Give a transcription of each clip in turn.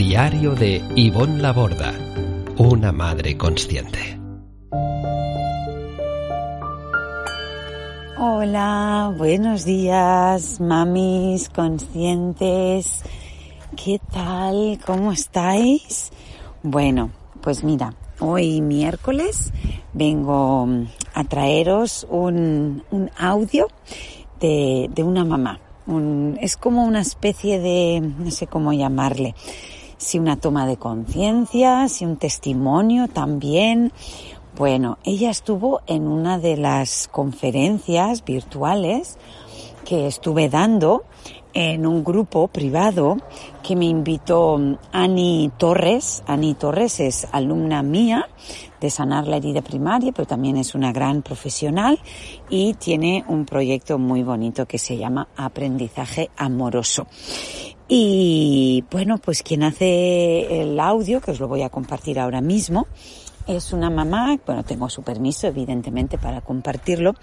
Diario de Ivonne Laborda, una madre consciente. Hola, buenos días, mamis conscientes. ¿Qué tal? ¿Cómo estáis? Bueno, pues mira, hoy miércoles vengo a traeros un, audio de, una mamá. Es como una especie de, no sé cómo llamarle, si una toma de conciencia, si un testimonio también, bueno, ella estuvo en una de las conferencias virtuales que estuve dando en un grupo privado que me invitó Ani Torres. Ani Torres es alumna mía de sanar la herida primaria, pero también es una gran profesional y tiene un proyecto muy bonito que se llama Aprendizaje Amoroso. Y bueno, pues quien hace el audio, que os lo voy a compartir ahora mismo, es una mamá, bueno, tengo su permiso evidentemente para compartirlo,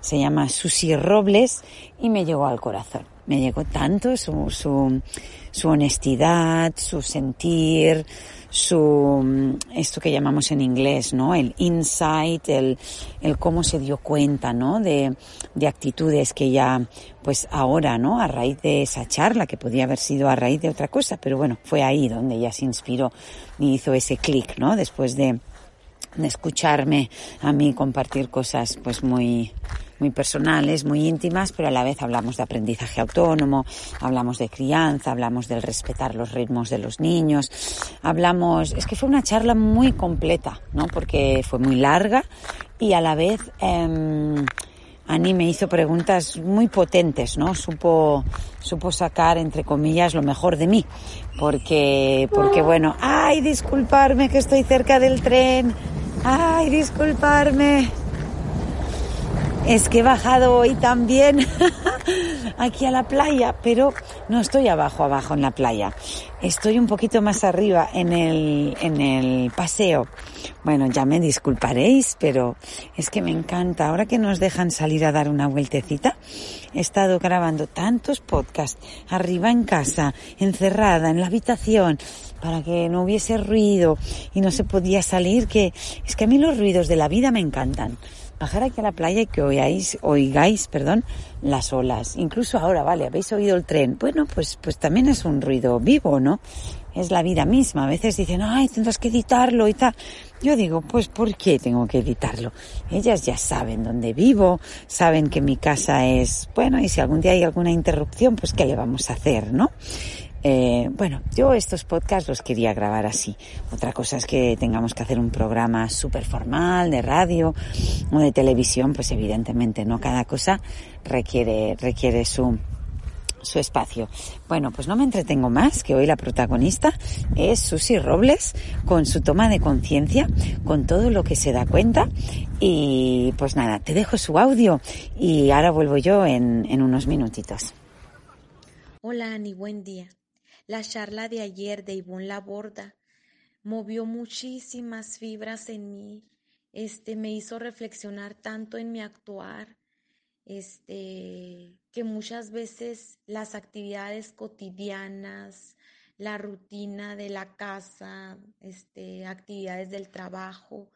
se llama Susi Robles y me llegó al corazón. Me llegó tanto su, su, su honestidad, su sentir, su, esto que llamamos en inglés, ¿no? El insight, el, el cómo se dio cuenta, ¿no? De, de actitudes que ya, pues ahora, ¿no? A raíz de esa charla, que podía haber sido a raíz de otra cosa, pero bueno, fue ahí donde ella se inspiró y hizo ese clic, ¿no? Después de, de escucharme a mí compartir cosas pues muy muy personales, muy íntimas, pero a la vez hablamos de aprendizaje autónomo, hablamos de crianza, hablamos del respetar los ritmos de los niños, hablamos, es que fue una charla muy completa, ¿no? Porque fue muy larga y a la vez eh, Ani me hizo preguntas muy potentes, ¿no? Supo, supo sacar, entre comillas, lo mejor de mí. Porque, porque bueno, ay, disculparme que estoy cerca del tren. Ay, disculparme. Es que he bajado hoy también aquí a la playa, pero no estoy abajo, abajo en la playa. Estoy un poquito más arriba en el, en el paseo. Bueno, ya me disculparéis, pero es que me encanta. Ahora que nos dejan salir a dar una vueltecita, he estado grabando tantos podcasts arriba en casa, encerrada en la habitación, para que no hubiese ruido y no se podía salir, que es que a mí los ruidos de la vida me encantan bajar aquí a la playa y que oigáis, oigáis, perdón, las olas. Incluso ahora, vale, habéis oído el tren. Bueno, pues, pues también es un ruido vivo, ¿no? Es la vida misma. A veces dicen, ay, tendrás que editarlo y tal. Yo digo, pues, ¿por qué tengo que editarlo? Ellas ya saben dónde vivo, saben que mi casa es, bueno, y si algún día hay alguna interrupción, pues, ¿qué le vamos a hacer, no? Eh, bueno, yo estos podcasts los quería grabar así. Otra cosa es que tengamos que hacer un programa súper formal de radio o de televisión, pues evidentemente no. Cada cosa requiere, requiere su, su espacio. Bueno, pues no me entretengo más, que hoy la protagonista es Susi Robles con su toma de conciencia, con todo lo que se da cuenta. Y pues nada, te dejo su audio y ahora vuelvo yo en, en unos minutitos. Hola Ani, buen día. La charla de ayer de Ivonne Laborda movió muchísimas fibras en mí, este, me hizo reflexionar tanto en mi actuar, este, que muchas veces las actividades cotidianas, la rutina de la casa, este, actividades del trabajo,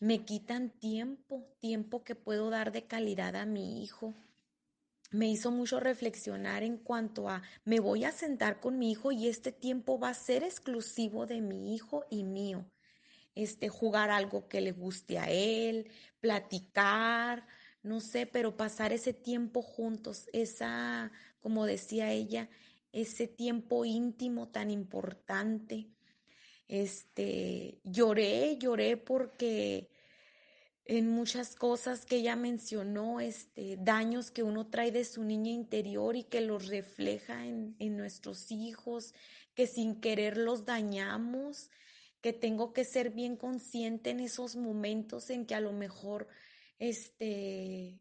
me quitan tiempo, tiempo que puedo dar de calidad a mi hijo. Me hizo mucho reflexionar en cuanto a me voy a sentar con mi hijo y este tiempo va a ser exclusivo de mi hijo y mío. Este, jugar algo que le guste a él, platicar, no sé, pero pasar ese tiempo juntos, esa, como decía ella, ese tiempo íntimo tan importante. Este, lloré, lloré porque en muchas cosas que ella mencionó, este, daños que uno trae de su niña interior y que los refleja en, en nuestros hijos, que sin querer los dañamos, que tengo que ser bien consciente en esos momentos en que a lo mejor este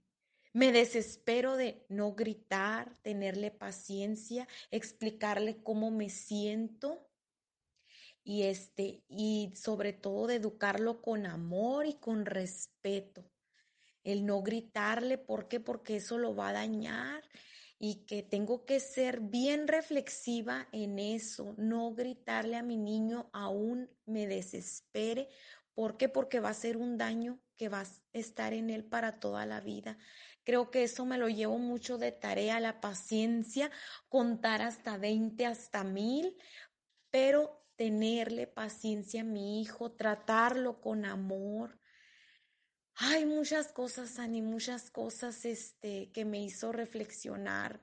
me desespero de no gritar, tenerle paciencia, explicarle cómo me siento y este y sobre todo de educarlo con amor y con respeto. El no gritarle, ¿por qué? Porque eso lo va a dañar y que tengo que ser bien reflexiva en eso, no gritarle a mi niño aún me desespere. ¿Por qué? Porque va a ser un daño que va a estar en él para toda la vida. Creo que eso me lo llevo mucho de tarea, la paciencia, contar hasta 20, hasta mil, pero tenerle paciencia a mi hijo, tratarlo con amor. Hay muchas cosas, Ani, muchas cosas este, que me hizo reflexionar.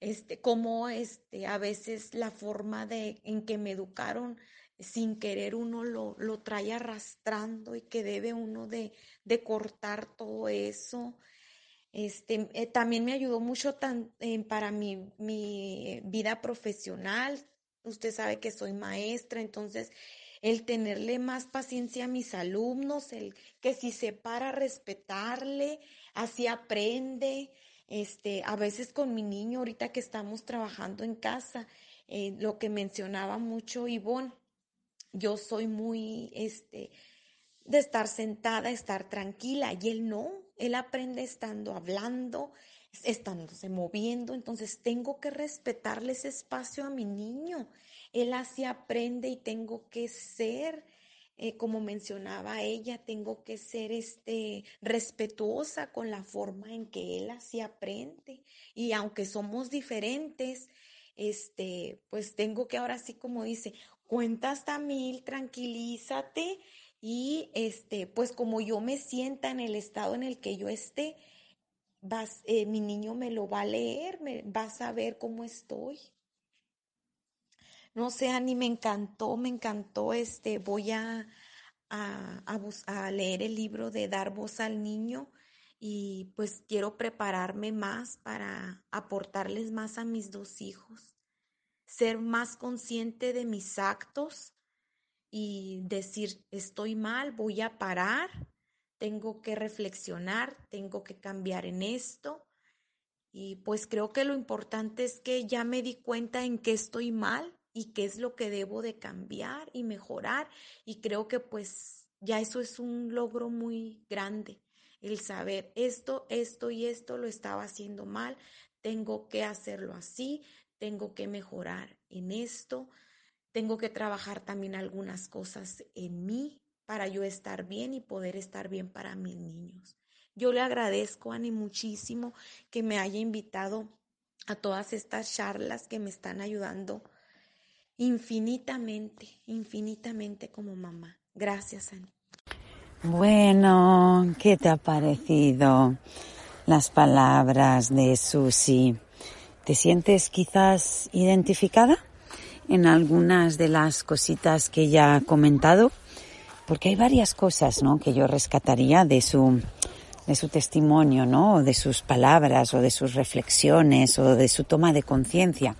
Este, cómo este, a veces la forma de, en que me educaron sin querer uno lo, lo trae arrastrando y que debe uno de, de cortar todo eso. Este, eh, también me ayudó mucho tan, para mi, mi vida profesional, Usted sabe que soy maestra, entonces el tenerle más paciencia a mis alumnos, el que si se para respetarle, así aprende. Este, a veces con mi niño, ahorita que estamos trabajando en casa, eh, lo que mencionaba mucho Ivonne, yo soy muy, este, de estar sentada, estar tranquila, y él no, él aprende estando hablando, estándose moviendo, entonces tengo que respetarle ese espacio a mi niño. Él así aprende y tengo que ser, eh, como mencionaba ella, tengo que ser este, respetuosa con la forma en que él así aprende. Y aunque somos diferentes, este, pues tengo que ahora sí como dice, cuenta hasta mil, tranquilízate y este, pues como yo me sienta en el estado en el que yo esté, vas, eh, mi niño me lo va a leer, me, va a saber cómo estoy. No sé, Ani, me encantó, me encantó. Este, voy a, a, leer el libro de Dar voz al niño y pues quiero prepararme más para aportarles más a mis dos hijos, ser más consciente de mis actos y decir, estoy mal, voy a parar tengo que reflexionar, tengo que cambiar en esto. Y pues creo que lo importante es que ya me di cuenta en qué estoy mal y qué es lo que debo de cambiar y mejorar. Y creo que pues ya eso es un logro muy grande, el saber esto, esto y esto lo estaba haciendo mal, tengo que hacerlo así, tengo que mejorar en esto, tengo que trabajar también algunas cosas en mí para yo estar bien y poder estar bien para mis niños. Yo le agradezco, Ani, muchísimo que me haya invitado a todas estas charlas que me están ayudando infinitamente, infinitamente como mamá. Gracias, Ani. Bueno, ¿qué te ha parecido las palabras de Susi? ¿Te sientes quizás identificada en algunas de las cositas que ella ha comentado? Porque hay varias cosas, ¿no? Que yo rescataría de su, de su testimonio, ¿no? de sus palabras, o de sus reflexiones, o de su toma de conciencia.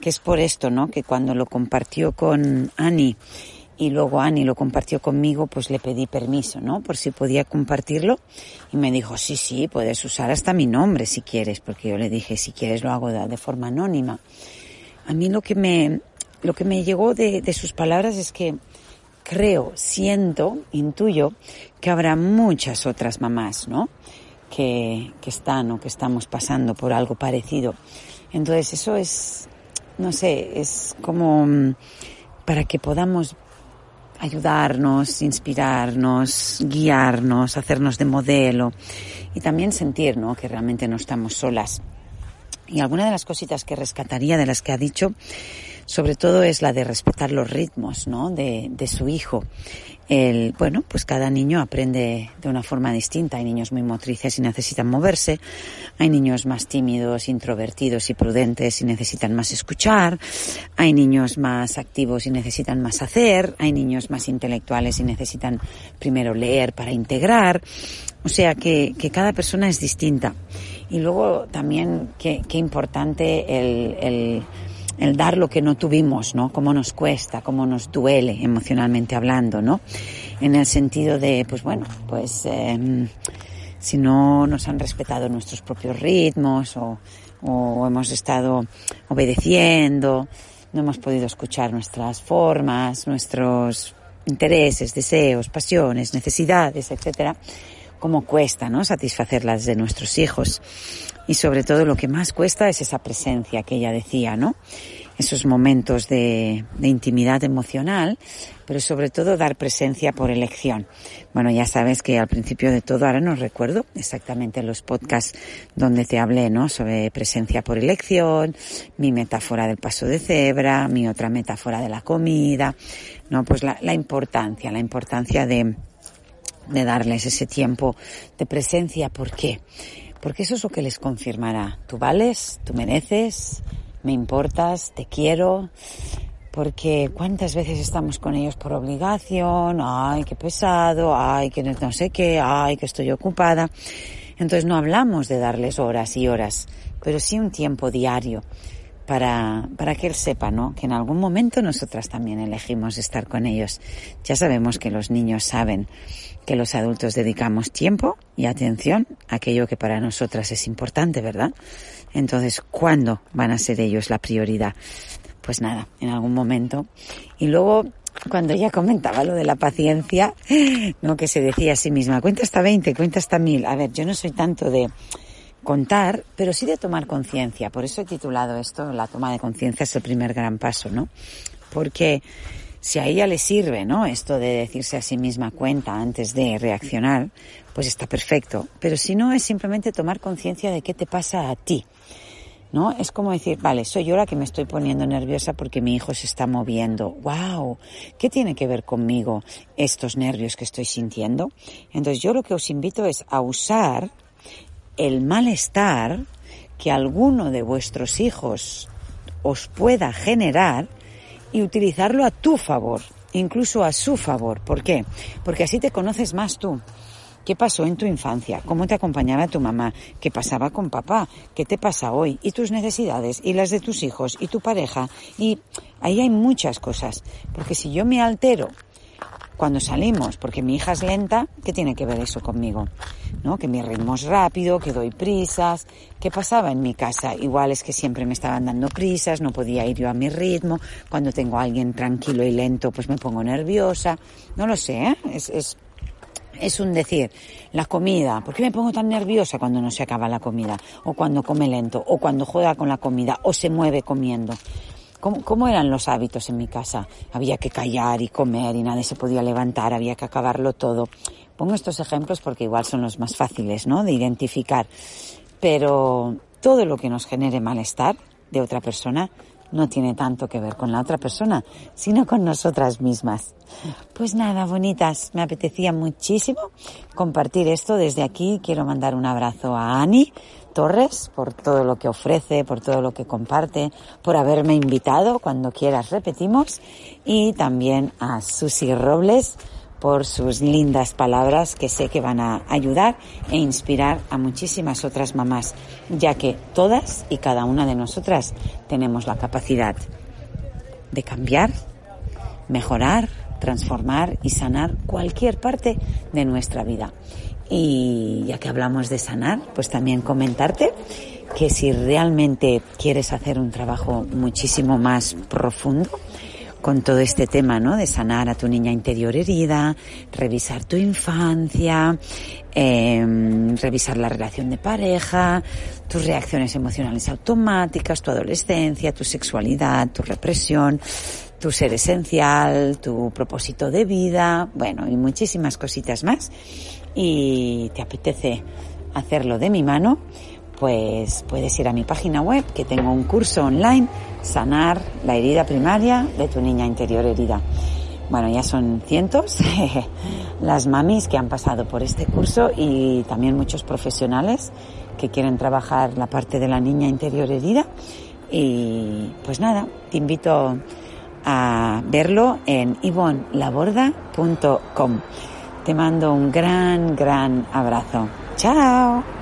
Que es por esto, ¿no? Que cuando lo compartió con Annie y luego Annie lo compartió conmigo, pues le pedí permiso, ¿no? Por si podía compartirlo. Y me dijo, sí, sí, puedes usar hasta mi nombre si quieres, porque yo le dije, si quieres lo hago de, forma anónima. A mí lo que me, lo que me llegó de, de sus palabras es que creo, siento, intuyo que habrá muchas otras mamás, ¿no? Que, están o que estamos pasando por algo parecido. Entonces eso es, no sé, es como mm, para que podamos ayudarnos, inspirarnos, guiarnos, hacernos de modelo y también sentir ¿no? que realmente no estamos solas. Y alguna de las cositas que rescataría de las que ha dicho, sobre todo es la de respetar los ritmos ¿no? de, de su hijo el, bueno, pues cada niño aprende de una forma distinta. Hay niños muy motrices y necesitan moverse. Hay niños más tímidos, introvertidos y prudentes y necesitan más escuchar. Hay niños más activos y necesitan más hacer. Hay niños más intelectuales y necesitan primero leer para integrar. O sea que, que cada persona es distinta. Y luego también qué, qué importante el, el el dar lo que no tuvimos, ¿no? Cómo nos cuesta, cómo nos duele emocionalmente hablando, ¿no? En el sentido de, pues bueno, pues eh, si no nos han respetado nuestros propios ritmos o hemos estado obedeciendo, no hemos podido escuchar nuestras formas, nuestros intereses, deseos, pasiones, necesidades, etcétera, cómo cuesta, ¿no? Satisfacerlas de nuestros hijos. Y sobre todo lo que más cuesta es esa presencia que ella decía, ¿no? Esos momentos de, de intimidad emocional, pero sobre todo dar presencia por elección. Bueno, ya sabes que al principio de todo, ahora no recuerdo exactamente los podcasts donde te hablé, ¿no? Sobre presencia por elección, mi metáfora del paso de cebra, mi otra metáfora de la comida, ¿no? Pues la, la importancia, la importancia de, de darles ese tiempo de presencia. ¿Por qué? Porque eso es lo que les confirmará. Tú vales, tú mereces, me importas, te quiero. Porque cuántas veces estamos con ellos por obligación, ay, qué pesado, ay, que no sé qué, ay, que estoy ocupada. Entonces no hablamos de darles horas y horas, pero sí un tiempo diario para, para que él sepa, ¿no? Que en algún momento nosotras también elegimos estar con ellos. Ya sabemos que los niños saben que los adultos dedicamos tiempo y atención a aquello que para nosotras es importante, ¿verdad? Entonces, ¿cuándo van a ser ellos la prioridad? Pues nada, en algún momento. Y luego, cuando ella comentaba lo de la paciencia, no que se decía a sí misma, cuenta hasta 20, cuenta hasta 1000. A ver, yo no soy tanto de contar, pero sí de tomar conciencia. Por eso he titulado esto, la toma de conciencia es el primer gran paso, ¿no? Porque si a ella le sirve, ¿no? Esto de decirse a sí misma cuenta antes de reaccionar, pues está perfecto. Pero si no, es simplemente tomar conciencia de qué te pasa a ti. ¿No? Es como decir, vale, soy yo la que me estoy poniendo nerviosa porque mi hijo se está moviendo. ¡Wow! ¿Qué tiene que ver conmigo estos nervios que estoy sintiendo? Entonces yo lo que os invito es a usar el malestar que alguno de vuestros hijos os pueda generar y utilizarlo a tu favor, incluso a su favor. ¿Por qué? Porque así te conoces más tú. ¿Qué pasó en tu infancia? ¿Cómo te acompañaba tu mamá? ¿Qué pasaba con papá? ¿Qué te pasa hoy? ¿Y tus necesidades? ¿Y las de tus hijos? ¿Y tu pareja? Y ahí hay muchas cosas. Porque si yo me altero cuando salimos, porque mi hija es lenta, ¿qué tiene que ver eso conmigo? ¿No? Que mi ritmo es rápido, que doy prisas. ¿Qué pasaba en mi casa? Igual es que siempre me estaban dando prisas, no podía ir yo a mi ritmo. Cuando tengo a alguien tranquilo y lento, pues me pongo nerviosa. No lo sé, ¿eh? Es, es, un decir. La comida, ¿por qué me pongo tan nerviosa cuando no se acaba la comida? O cuando come lento, o cuando juega con la comida, o se mueve comiendo. ¿Cómo, ¿Cómo, eran los hábitos en mi casa? Había que callar y comer y nadie se podía levantar, había que acabarlo todo. Pongo estos ejemplos porque igual son los más fáciles, ¿no? De identificar. Pero todo lo que nos genere malestar de otra persona no tiene tanto que ver con la otra persona, sino con nosotras mismas. Pues nada, bonitas, me apetecía muchísimo compartir esto desde aquí. Quiero mandar un abrazo a Ani, Torres por todo lo que ofrece, por todo lo que comparte, por haberme invitado. Cuando quieras repetimos. Y también a Susi Robles por sus lindas palabras que sé que van a ayudar e inspirar a muchísimas otras mamás, ya que todas y cada una de nosotras tenemos la capacidad de cambiar, mejorar, transformar y sanar cualquier parte de nuestra vida. Y ya que hablamos de sanar, pues también comentarte que si realmente quieres hacer un trabajo muchísimo más profundo, con todo este tema, ¿no? De sanar a tu niña interior herida, revisar tu infancia, eh, revisar la relación de pareja, tus reacciones emocionales automáticas, tu adolescencia, tu sexualidad, tu represión, tu ser esencial, tu propósito de vida, bueno, y muchísimas cositas más. Y te apetece hacerlo de mi mano, pues puedes ir a mi página web que tengo un curso online, sanar la herida primaria de tu niña interior herida. Bueno, ya son cientos las mamis que han pasado por este curso y también muchos profesionales que quieren trabajar la parte de la niña interior herida. Y pues nada, te invito a verlo en ivonlaborda.com. Te mando un gran, gran abrazo. Chao.